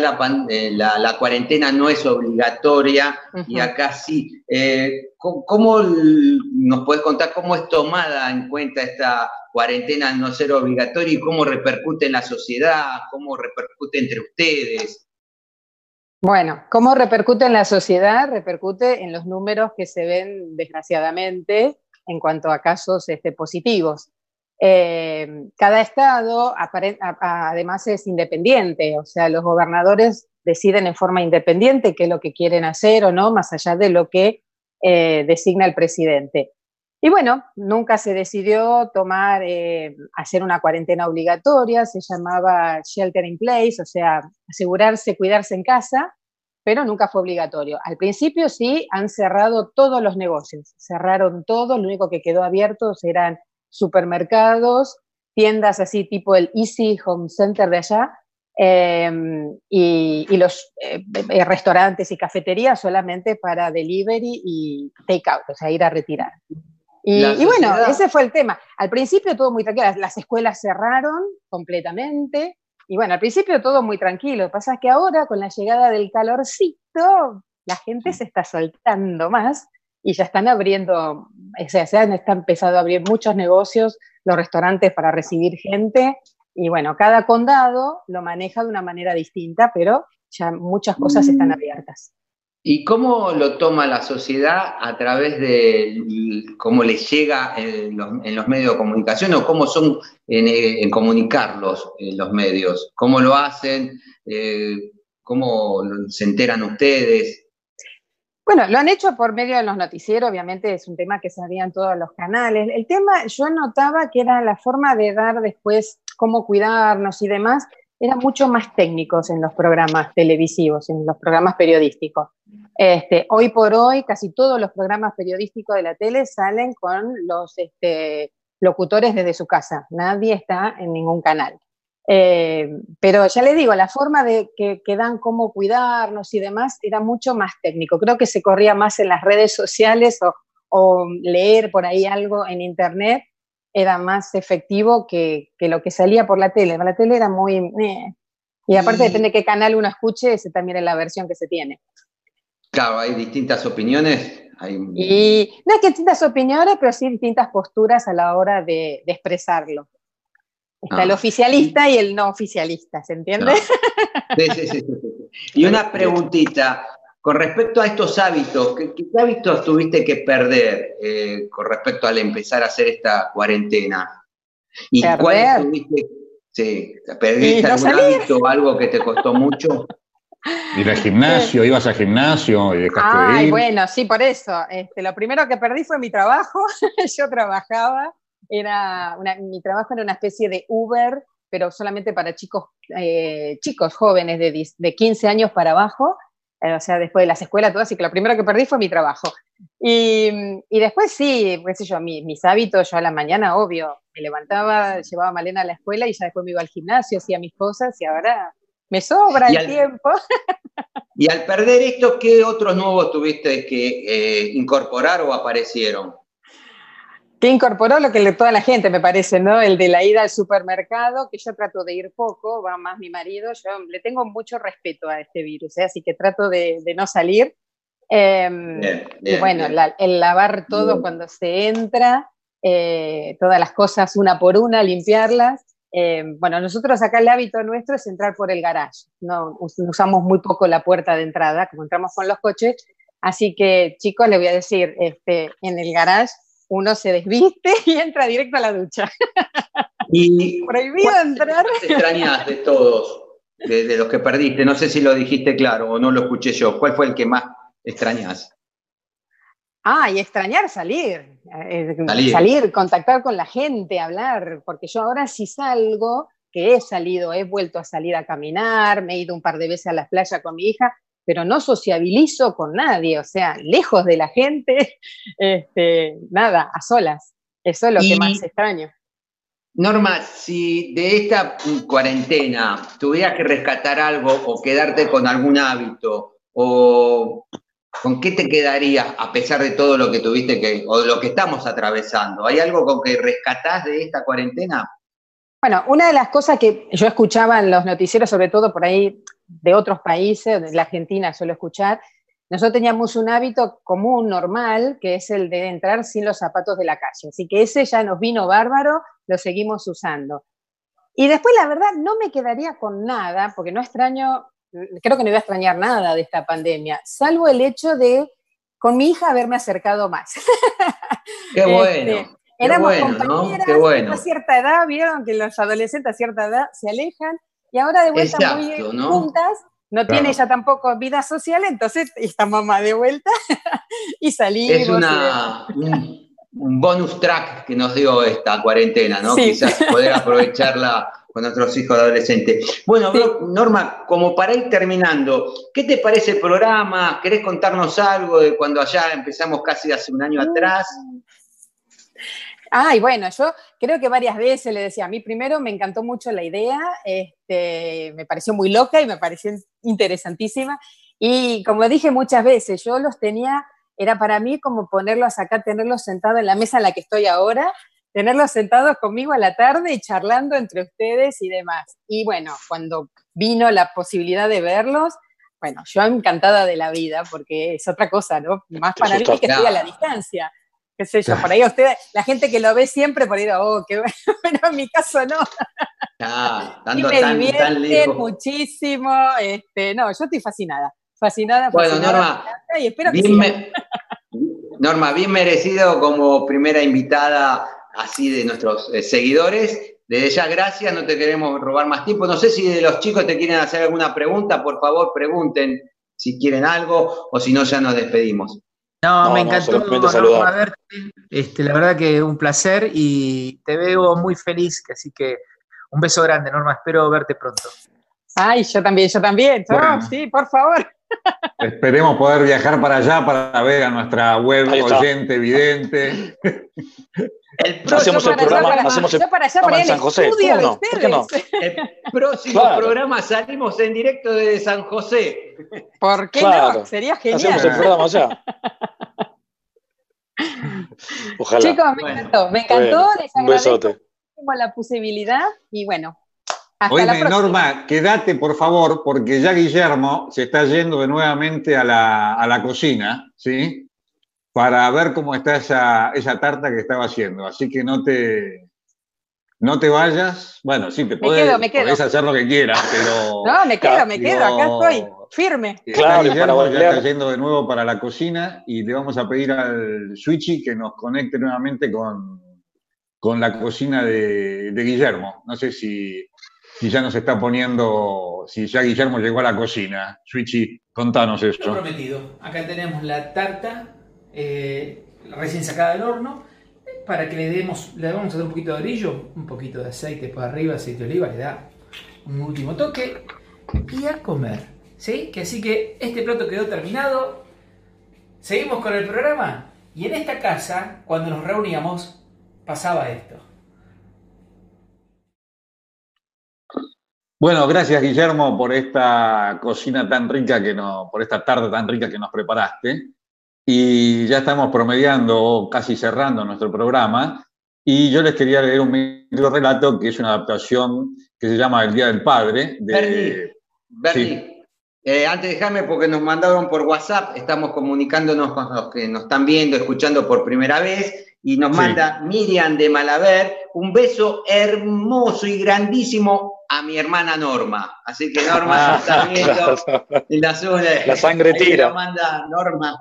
eh, la, la, cuarentena no es obligatoria y acá sí. Eh, ¿cómo, nos puedes contar cómo es tomada en cuenta esta cuarentena al no ser obligatoria y cómo repercute en la sociedad, cómo repercute entre ustedes? Bueno, ¿cómo repercute en la sociedad? Repercute en los números que se ven desgraciadamente en cuanto a casos este, positivos. Eh, cada estado además es independiente, o sea, los gobernadores deciden en forma independiente qué es lo que quieren hacer o no, más allá de lo que eh, designa el presidente. Y bueno, nunca se decidió tomar, eh, hacer una cuarentena obligatoria, se llamaba shelter in place, o sea, asegurarse, cuidarse en casa, pero nunca fue obligatorio. Al principio sí, han cerrado todos los negocios, cerraron todo, lo único que quedó abierto eran supermercados, tiendas así tipo el Easy Home Center de allá, em, y, los eh, eh, restaurantes y cafeterías solamente para delivery y take out, o sea, ir a retirar. Y, bueno, ese fue el tema. Al principio todo muy tranquilo, las escuelas cerraron completamente. Y bueno, al principio todo muy tranquilo. Lo que pasa es que ahora, con la llegada del calorcito, la gente se está soltando más y ya están abriendo, o sea, se han está empezado a abrir muchos negocios, los restaurantes para recibir gente. Y bueno, cada condado lo maneja de una manera distinta, pero ya muchas cosas están abiertas. ¿Y cómo lo toma la sociedad a través de cómo les llega en los, medios de comunicación o cómo son en, comunicarlos en los medios? ¿Cómo lo hacen? Eh, ¿Cómo se enteran ustedes? Bueno, lo han hecho por medio de los noticieros, obviamente es un tema que sabían todos los canales. El tema, yo notaba que era la forma de dar después cómo cuidarnos y demás, eran mucho más técnicos en los programas televisivos, en los programas periodísticos. Este, hoy por hoy, casi todos los programas periodísticos de la tele salen con los este, locutores desde su casa. Nadie está en ningún canal. Eh, pero ya le digo, la forma de que, que, dan cómo cuidarnos y demás era mucho más técnico. Creo que se corría más en las redes sociales o, o leer por ahí algo en internet era más efectivo que, lo que salía por la tele. La tele era muy... Eh, y aparte depende de qué canal uno escuche, ese también es la versión que se tiene. Claro, hay distintas opiniones. Y no es que distintas opiniones, pero sí distintas posturas a la hora de, expresarlo. Está el ah. oficialista y el no oficialista, ¿se entiende? Sí, sí, sí, sí, Y una preguntita, con respecto a estos hábitos, ¿qué, hábitos tuviste que perder eh, con respecto al empezar a hacer esta cuarentena? ¿Y cuáles tuviste? Sí, ¿perdiste algún hábito, algo que te costó mucho? Ir al gimnasio, ibas al gimnasio y dejaste Ay, de ir. bueno, sí, por eso. Este, lo primero que perdí fue mi trabajo. Yo trabajaba, era mi trabajo era una especie de Uber, pero solamente para chicos, eh, chicos jóvenes de, de 15 años para abajo eh, o sea, después de las escuelas, todo, así que lo primero que perdí fue mi trabajo. Y, y después sí, qué sé yo, mis hábitos, yo a la mañana, obvio, me levantaba, llevaba a Malena a la escuela y ya después me iba al gimnasio, hacía mis cosas y ahora me sobra el tiempo. Y al perder esto, ¿qué otros nuevos tuviste que eh, incorporar o aparecieron? Que incorporó lo que toda la gente, me parece, ¿no? El de la ida al supermercado, que yo trato de ir poco, va más mi marido, yo le tengo mucho respeto a este virus, ¿eh? así que trato de, no salir. Em, y bueno, el lavar todo cuando se entra, eh, todas las cosas una por una, limpiarlas. Em, bueno, nosotros acá el hábito nuestro es entrar por el garage, no usamos muy poco la puerta de entrada, como entramos con los coches, así que chicos, les voy a decir, este, en el garage uno se desviste y entra directo a la ducha. Y Prohibido entrar. te extrañas de todos, de, los que perdiste? No sé si lo dijiste claro o no lo escuché yo. ¿Cuál fue el que más extrañas? Ah, y extrañar salir, eh, salir, salir, contactar con la gente, hablar, porque yo ahora sí salgo, que he salido, he vuelto a salir a caminar, me he ido un par de veces a la playa con mi hija, pero no sociabilizo con nadie, o sea, lejos de la gente, este, nada, a solas. Eso es lo que más extraño. Norma, si de esta cuarentena tuvieras que rescatar algo o quedarte con algún hábito o ¿Con qué te quedarías a pesar de todo lo que tuviste que, o lo que estamos atravesando? ¿Hay algo con que rescatás de esta cuarentena? Bueno, una de las cosas que yo escuchaba en los noticieros, sobre todo por ahí de otros países, de la Argentina suelo escuchar, nosotros teníamos un hábito común, normal, que es el de entrar sin los zapatos de la calle. Así que ese ya nos vino bárbaro, lo seguimos usando. Y después, la verdad, no me quedaría con nada, porque no extraño, creo que no voy a extrañar nada de esta pandemia, salvo el hecho de con mi hija haberme acercado más. Qué bueno. Este, éramos compañeras a cierta edad, vieron que los adolescentes a cierta edad se alejan y ahora de vuelta muy juntas, no tiene ella tampoco vida social, entonces esta mamá de vuelta y salimos. Es una, un bonus track que nos dio esta cuarentena, ¿no? Quizás poder aprovecharla con nuestros hijos adolescentes. Bueno, Norma, como para ir terminando, ¿qué te parece el programa? ¿Querés contarnos algo de cuando allá empezamos casi hace un año atrás? Ay, bueno, yo creo que varias veces le decía, a mí primero me encantó mucho la idea, este, me pareció muy loca y me pareció interesantísima. Y como dije muchas veces, yo los tenía era para mí como ponerlos acá, tenerlos sentados en la mesa en la que estoy ahora, tenerlos sentados conmigo a la tarde y charlando entre ustedes y demás. Y bueno, cuando vino la posibilidad de verlos, bueno, yo encantada de la vida, porque es otra cosa, ¿no? Más para mí que estoy a la distancia. Qué sé yo, por ahí ustedes, la gente que lo ve siempre, por ahí, oh, qué bueno, pero en mi caso no. Ah, tanto, y me divierte muchísimo, este, no, yo estoy fascinada fascinada. Bueno, Norma, y espero que Norma, bien merecido como primera invitada así de nuestros eh, seguidores. Desde ya, gracias, no te queremos robar más tiempo. No sé si de los chicos te quieren hacer alguna pregunta, por favor, pregunten si quieren algo o si no, ya nos despedimos. No, me encantó verte. Este, la verdad que un placer y te veo muy feliz, así que un beso grande, Norma. Espero verte pronto. Ay, yo también, yo también. sí, por favor. Esperemos poder viajar para allá para ver a nuestra web oyente, evidente. El próximo programa, hacemos el para allá, para en San José. ¿Por qué no? El próximo programa salimos en directo de San José. ¿Por qué no? Sería genial. Hacemos el programa allá. Ojalá. Chicos, me encantó. Me encantó. les agradezco la posibilidad y bueno, Oye, Norma, quédate por favor, porque ya Guillermo se está yendo de nuevamente a la, cocina, ¿sí? Para ver cómo está esa, esa, tarta que estaba haciendo. Así que no te, no te vayas. Bueno, sí, te puedes, hacer lo que quieras, pero. No, me quedo, me quedo, acá estoy, firme. Claro, Guillermo ya está yendo de nuevo para la cocina y le vamos a pedir al Switchy que nos conecte nuevamente con, con la cocina de, de Guillermo. No sé si si ya nos está poniendo, si ya Guillermo llegó a la cocina. Switchy, contanos eso. Lo prometido. Acá tenemos la tarta eh, recién sacada del horno. Para que le demos, le vamos a dar un poquito de brillo, un poquito de aceite por arriba, aceite de oliva, le da un último toque. Y a comer. ¿Sí? Que así que este plato quedó terminado. Seguimos con el programa. Y en esta casa, cuando nos reuníamos, pasaba esto. Bueno, gracias Guillermo por esta cocina tan rica que nos, por esta tarde tan rica que nos preparaste. Y ya estamos promediando, casi cerrando nuestro programa. Y yo les quería leer un micro relato que es una adaptación que se llama El Día del Padre. De, Bernie, eh, antes déjame porque nos mandaron por WhatsApp, estamos comunicándonos con los que nos están viendo, escuchando por primera vez, y nos manda Miriam de Malaver un beso hermoso y grandísimo a mi hermana Norma. Así que Norma está viendo la zona. La sangre tira. manda Norma.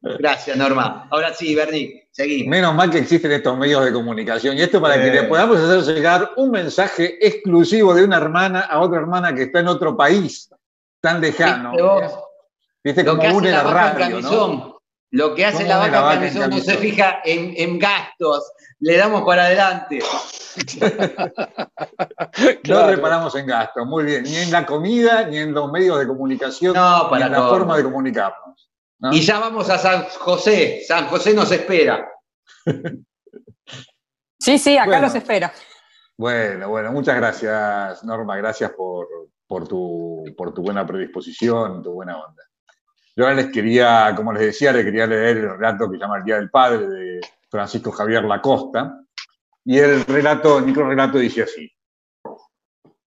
Gracias, Norma. Ahora sí, Bernie, seguimos. Menos mal que existen estos medios de comunicación. Y esto para que le podamos hacer llegar un mensaje exclusivo de una hermana a otra hermana que está en otro país tan lejano. ¿Viste? Como une la, radio, ¿no? Lo que hace la vaca, la no se fija en, gastos, le damos para adelante. No reparamos en gastos, muy bien, ni en la comida, ni en los medios de comunicación, ni en la forma de comunicarnos. Y ya vamos a San José, San José nos espera. Sí, sí, acá los espera. Bueno, bueno, muchas gracias, Norma, gracias por, por, tu, por tu buena predisposición, tu buena onda. Yo ahora les quería, como les decía, les quería leer el relato que se llama El Día del Padre de Francisco Javier Lacosta. Y el relato, el microrelato dice así.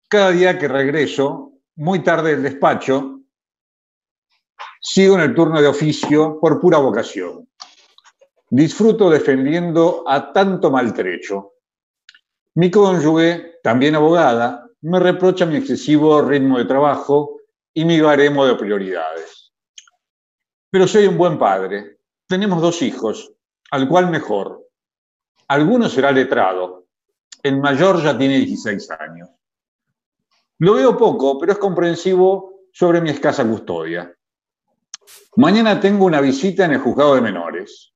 Cada día que regreso, muy tarde del despacho, sigo en el turno de oficio por pura vocación. Disfruto defendiendo a tanto maltrecho. Mi cónyuge, también abogada, me reprocha mi excesivo ritmo de trabajo y mi baremo de prioridades. Pero soy un buen padre. Tenemos dos hijos, al cual mejor. Alguno será letrado. El mayor ya tiene 16 años. Lo veo poco, pero es comprensivo sobre mi escasa custodia. Mañana tengo una visita en el juzgado de menores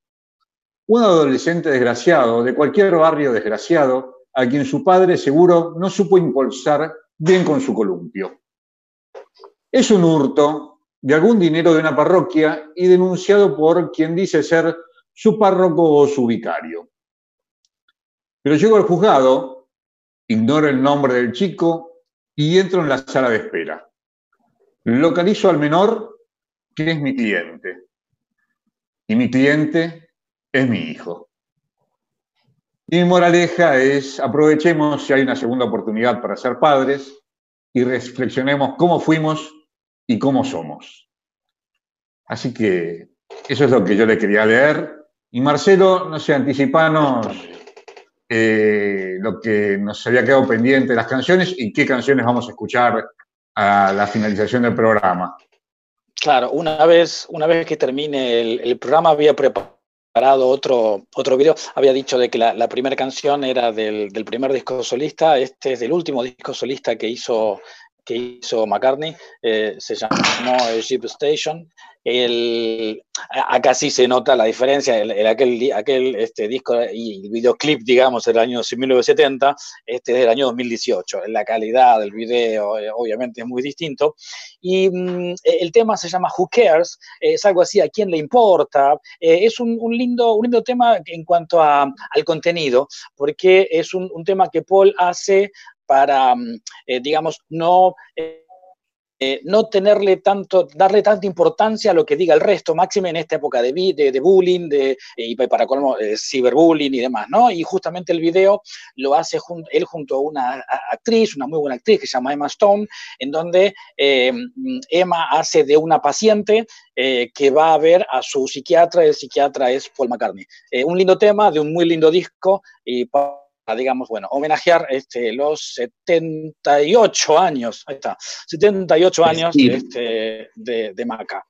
un adolescente desgraciado, de cualquier barrio desgraciado, a quien su padre seguro no supo impulsar bien con su columpio. Es un hurto de algún dinero de una parroquia y denunciado por quien dice ser su párroco o su vicario. Pero llego al juzgado, ignoro el nombre del chico y entro en la sala de espera. Localizo al menor, que es mi cliente. Y mi cliente es mi hijo. Y mi moraleja es, aprovechemos si hay una segunda oportunidad para ser padres y reflexionemos cómo fuimos y cómo somos. Así que eso es lo que yo le quería leer. Y Marcelo, no sé, anticipanos eh, lo que nos había quedado pendiente de las canciones y qué canciones vamos a escuchar a la finalización del programa. Claro, una vez, una vez que termine el, programa había preparado otro, otro video. Había dicho de que la, primera canción era del, del, primer disco solista, este es del último disco solista que hizo, que hizo McCartney, eh, se llamó Jeep Station. El, acá sí se nota la diferencia, el, aquel, aquel este, disco y el videoclip, digamos, del año 1970, este es del año 2018. La calidad del video eh, obviamente es muy distinto. Y mm, el tema se llama Who Cares, es algo así, ¿a quién le importa? Eh, es un, lindo, un lindo tema en cuanto a, al contenido, porque es un, un tema que Paul hace para, mm, eh, digamos, no... Eh, eh, no tenerle tanto, darle tanta importancia a lo que diga el resto, máxime en esta época de, de, bullying, de, y para colmo, ciberbullying y demás, ¿no? Y justamente el video lo hace él junto a una actriz, una muy buena actriz que se llama Emma Stone, en donde Emma hace de una paciente que va a ver a su psiquiatra, el psiquiatra es Paul McCartney. un lindo tema de un muy lindo disco y digamos, bueno, homenajear este, los 78 años, ahí está, 78 años este, de, de Maca.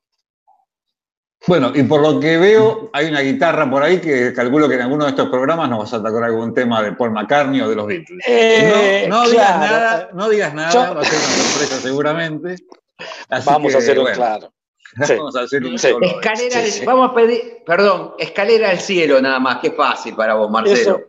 Bueno, y por lo que veo, hay una guitarra por ahí que calculo que en alguno de estos programas nos vas a tocar algún tema de Paul McCartney o de los Beatles. Eh, no, digas nada, no digas nada, va a ser una sorpresa seguramente. vamos a hacerlo claro. Vamos a hacer un escalera, Vamos a pedir, perdón, escalera al cielo nada más, qué fácil para vos, Marcelo. Eso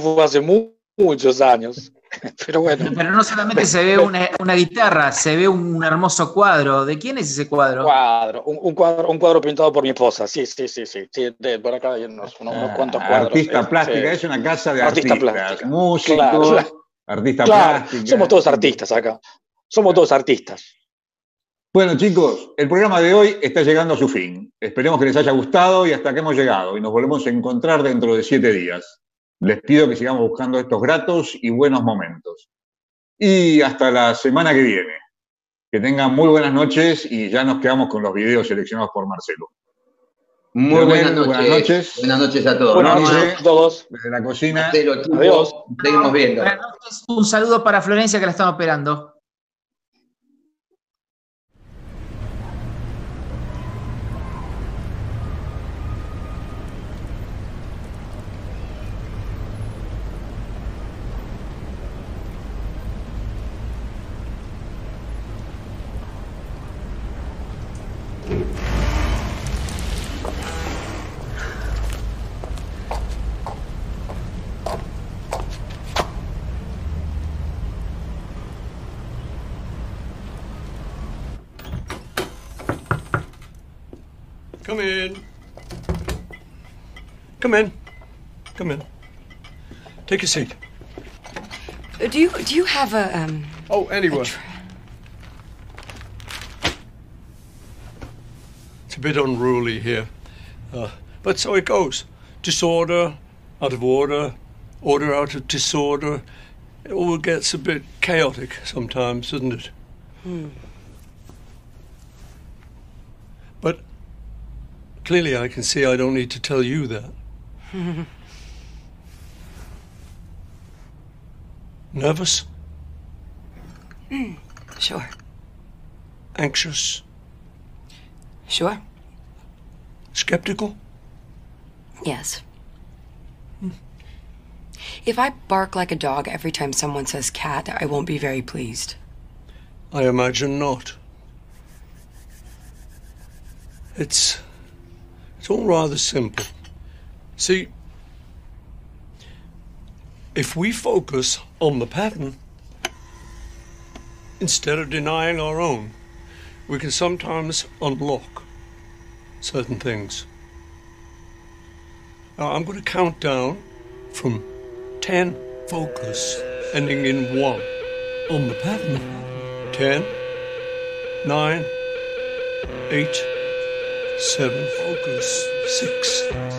fue hace muchos años. Pero bueno. Pero no solamente se ve una, una, guitarra, se ve un hermoso cuadro. ¿De quién es ese cuadro? Cuadro, un, un cuadro, un cuadro pintado por mi esposa. Sí, sí, sí, sí. sí de, por acá hay unos, unos, unos cuantos ah, cuadros. Artista plástica, es una casa de artista artistas. Plástica. Músicos, claro, claro. artista claro. plástica. Somos todos artistas acá. Somos todos artistas. Bueno, chicos, el programa de hoy está llegando a su fin. Esperemos que les haya gustado y hasta que hemos llegado. Y nos volvemos a encontrar dentro de siete días. Les pido que sigamos buscando estos gratos y buenos momentos. Y hasta la semana que viene. Que tengan muy buenas noches y ya nos quedamos con los videos seleccionados por Marcelo. Muy buenas noches. buenas noches. Buenas noches a todos. Buenas noches a todos. Desde la cocina. Marcelo, Adiós. Seguimos viendo. Buenas noches. Un saludo para Florencia que la están operando. Come in. Come in. Come in. Take a seat. Uh, do you do you have a um? Oh, anyone. It's a bit unruly here. Uh, but so it goes. Disorder, out of order, order out of disorder. It all gets a bit chaotic sometimes, doesn't it? Hmm. But clearly I can see I don't need to tell you that. Nervous? Sure. Anxious? Sure. Skeptical? Yes. If I bark like a dog every time someone says cat, I won't be very pleased. I imagine not. It's it's all rather simple. See, if we focus on the pattern instead of denying our own, we can sometimes unlock certain things. Now, I'm going to count down from 10, focus, ending in 1 on the pattern. 10, 9, 8, seven, focus, six.